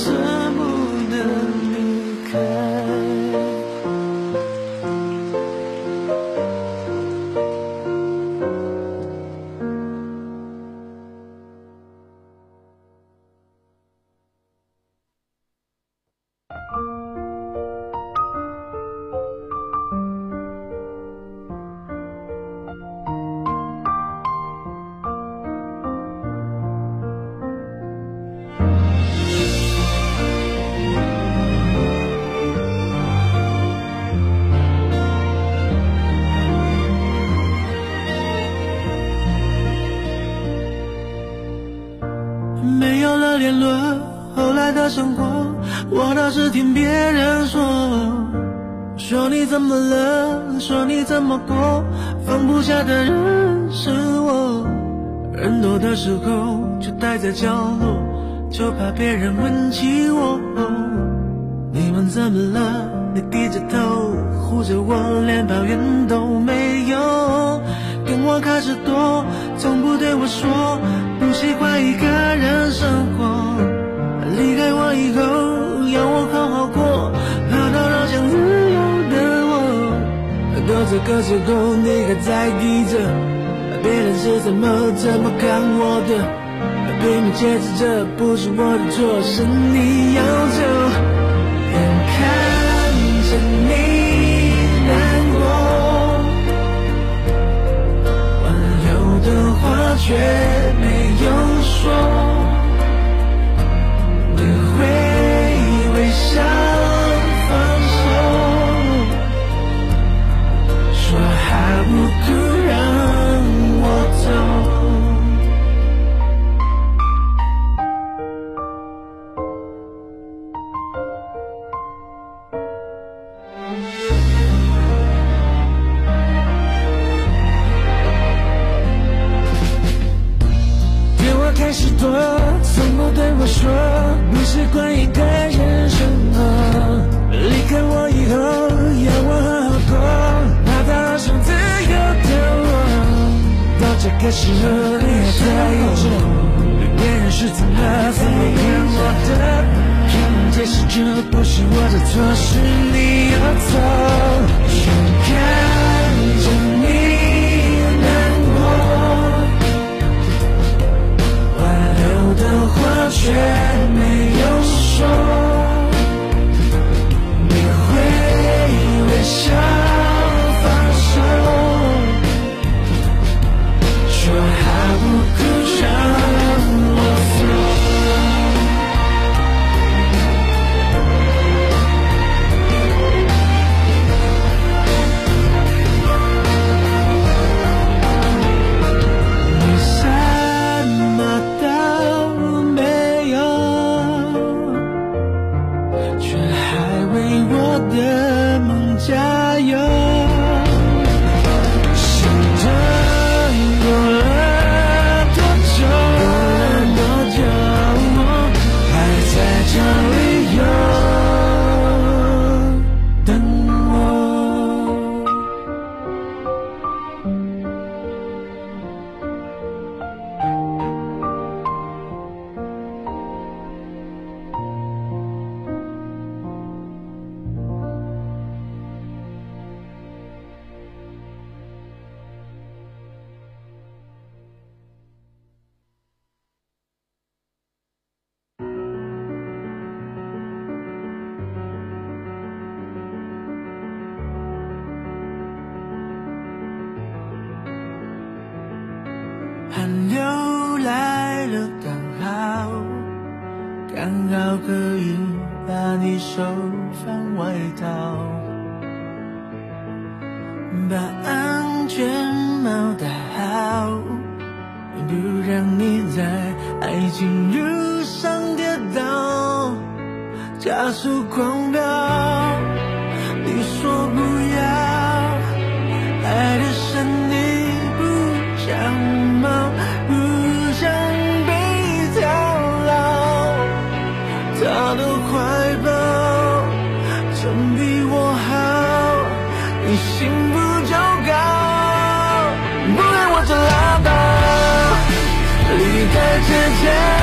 sun. 怎么了？说你怎么过，放不下的人是我。人多的时候就待在角落，就怕别人问起我。你们怎么了？你低着头，护着我，连抱怨都没有。跟我开始躲，从不对我说，不喜欢一个人生活。离开我以后，要我好好过。这个时候你还在意着别人是怎么怎么看我的拼命解释着不是我的错是你要走眼看着你难过挽留的话却没有说你会微笑 Yeah.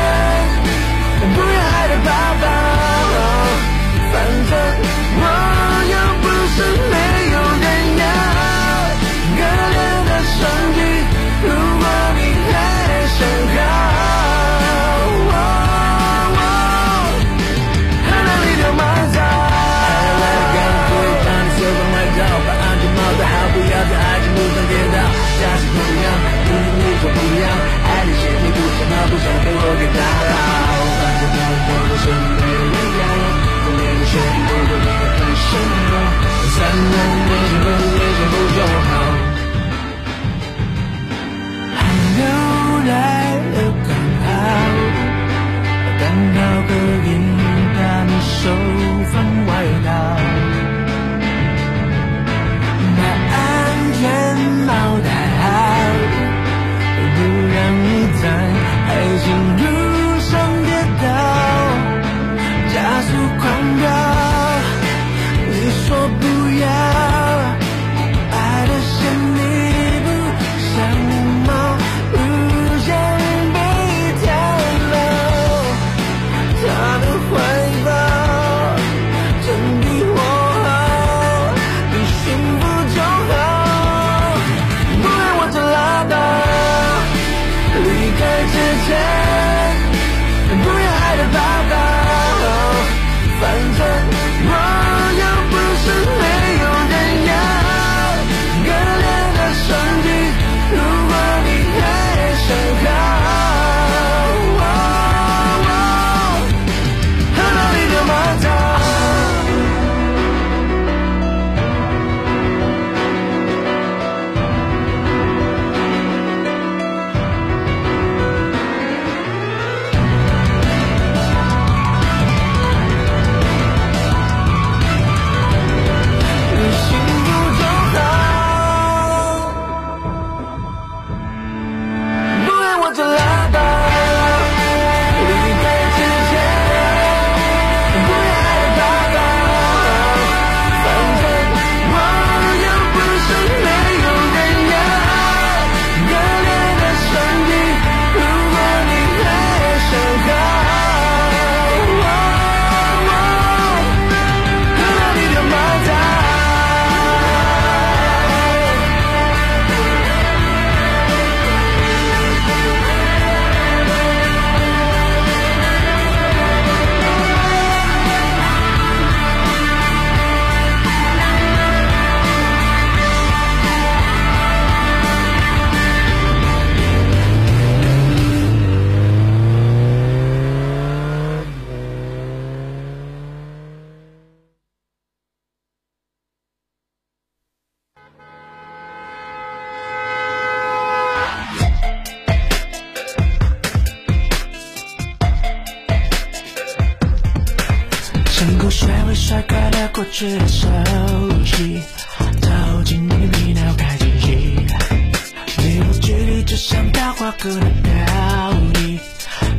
歌的飘逸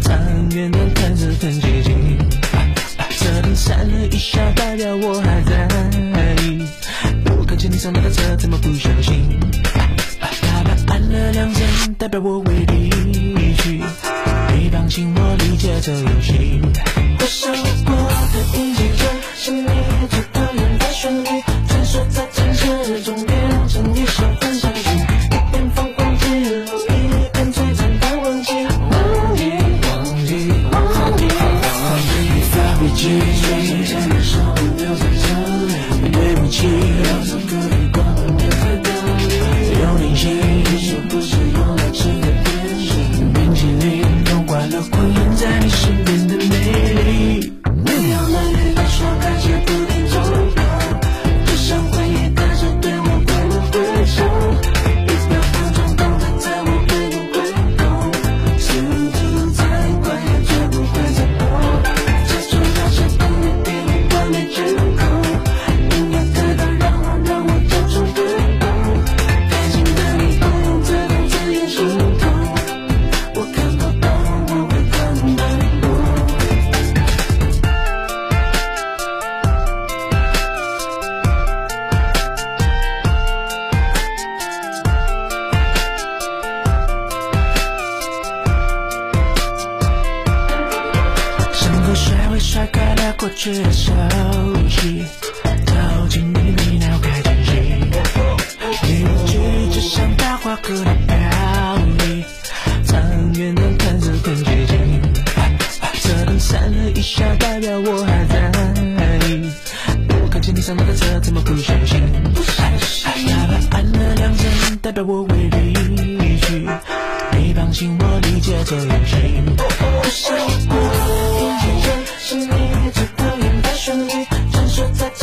长远的看着很接近啊啊车灯闪了一下代表我还在。意我看见你上他的车怎么不小心？喇叭按了两声代表我会离去。你放心我理解这游戏。我受过的一切就是你最讨厌的旋律穿梭在城市中。change, change. 接你上楼的车怎么不小心？按了按了两声，代表我会离去。你放心，我理解就行。一起唱，是你一直讨厌的旋律，在。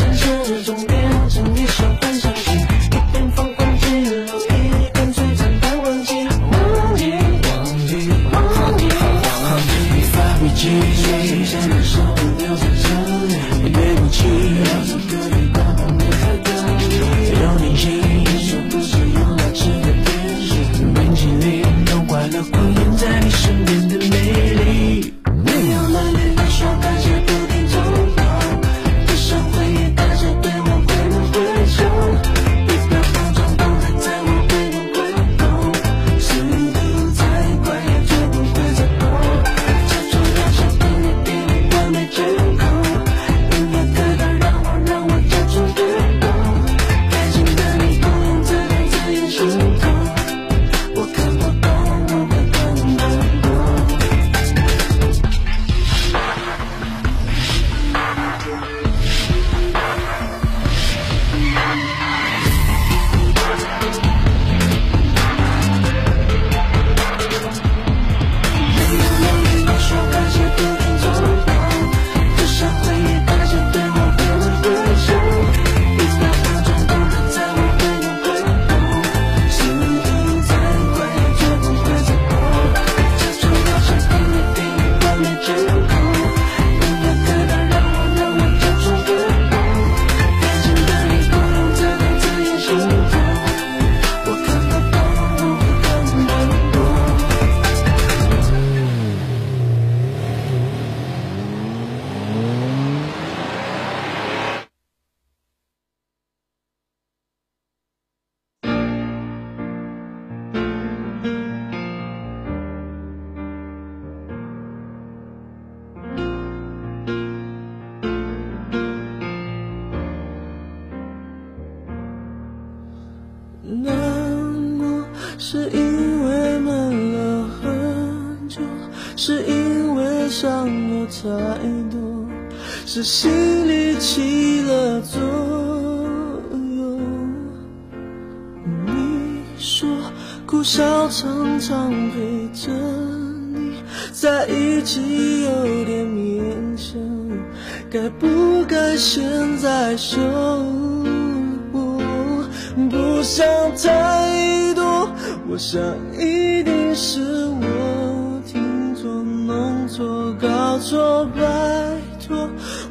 是心理起了作用，你说苦笑常常陪着你在一起，有点勉强。该不该现在说？我不想太多，我想一定是我听错、弄错、搞错吧。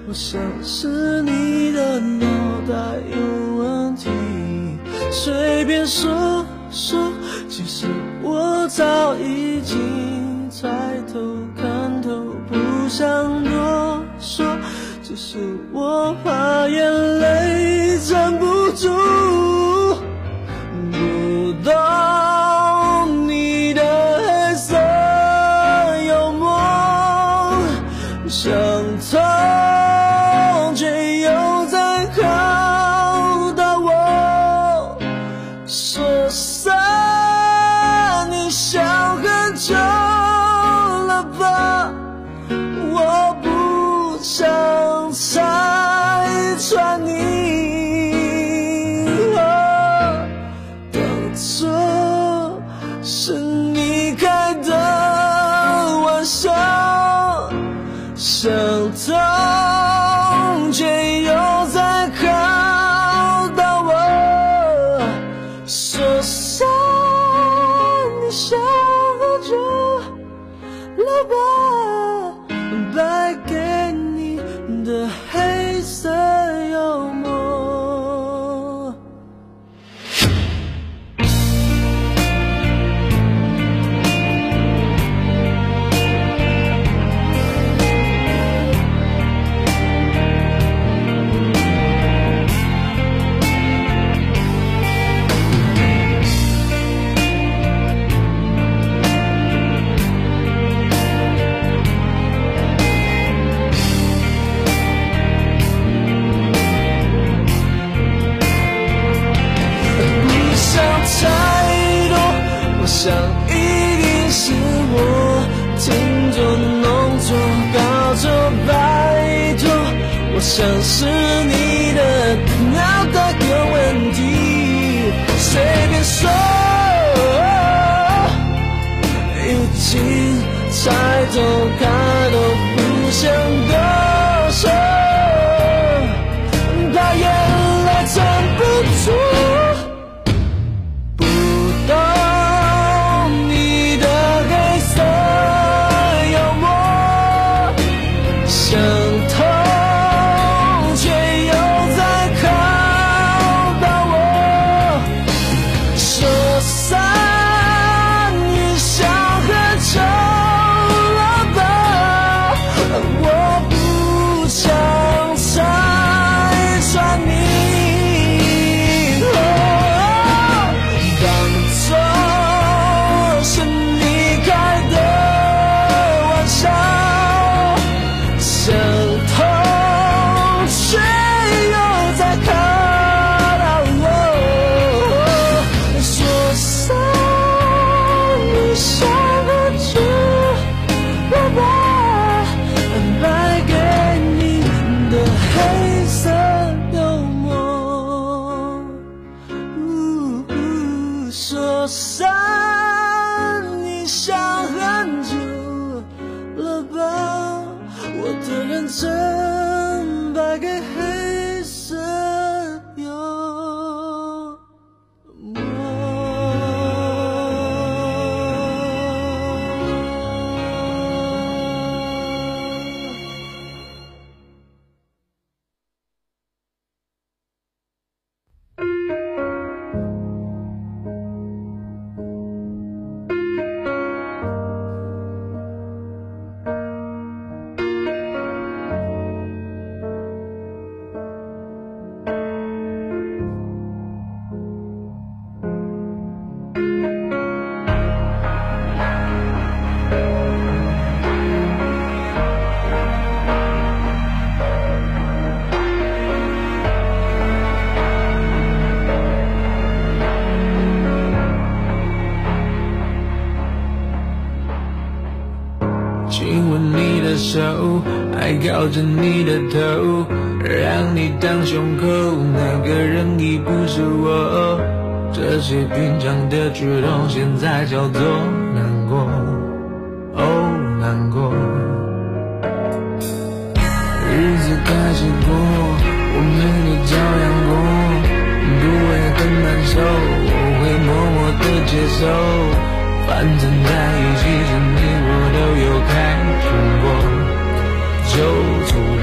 我想是你的脑袋有问题。随便说说，其实我早已经猜透看透，不想多说，只是我怕眼泪站不住。那个人已不是我，这些平常的举动现在叫做难过。哦，难过。日子开始过，我没你照样过，不会很难受，我会默默的接受。反正在一起时，你我都有开心过，就从。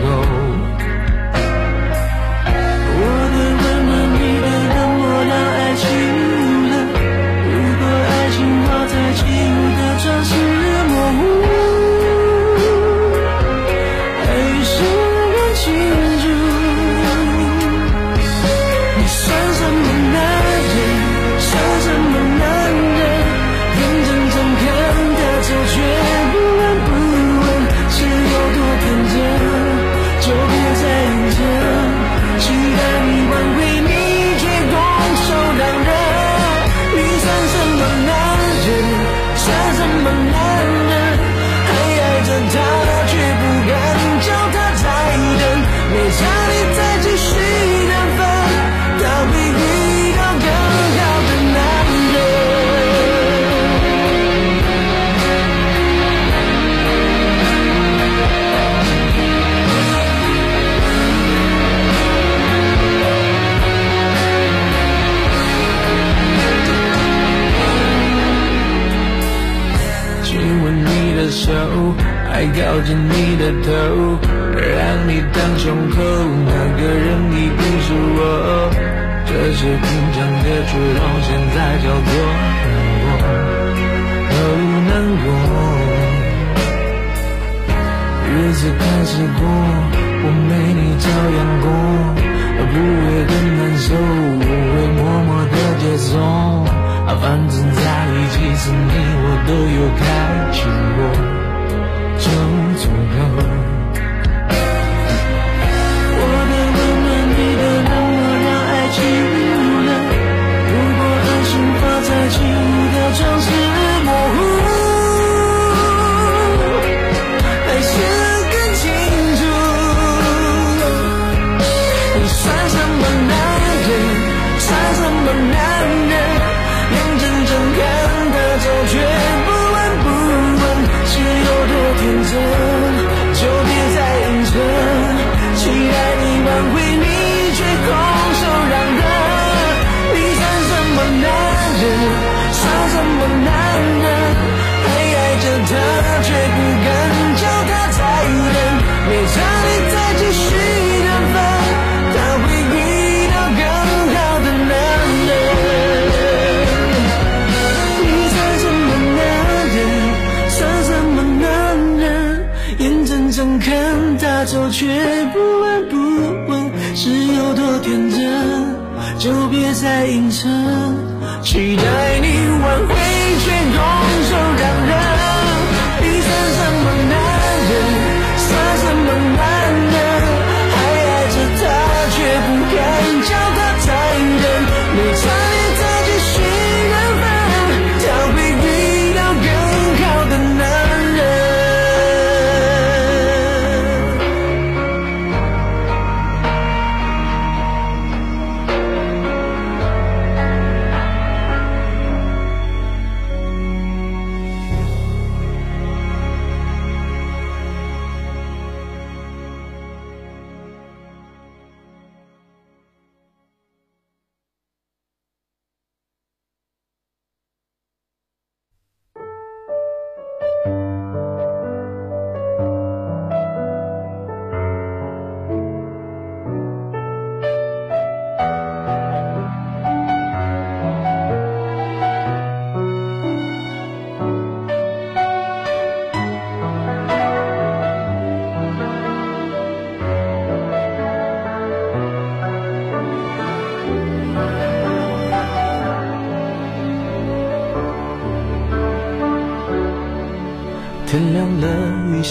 do. 期待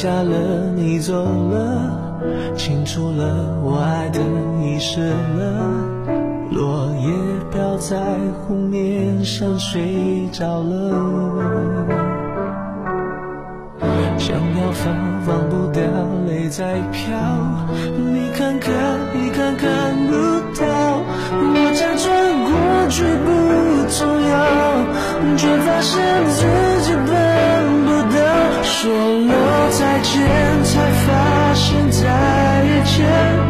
下了，你走了，清楚了，我爱的遗失了，落叶飘在湖面上，睡着了，想要放，忘不掉，泪在飘，你看看，你看看不到，我假装过去不重要，却发现自己笨。说了再见，才发现再也见不。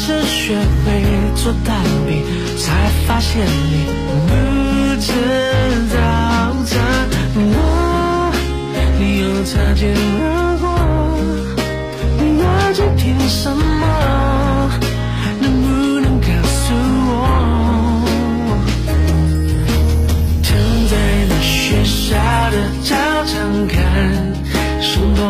是学会做蛋饼才发现你不吃早餐我你又擦肩而过你耳凭听什么能不能告诉我？躺在那学校的操场看星空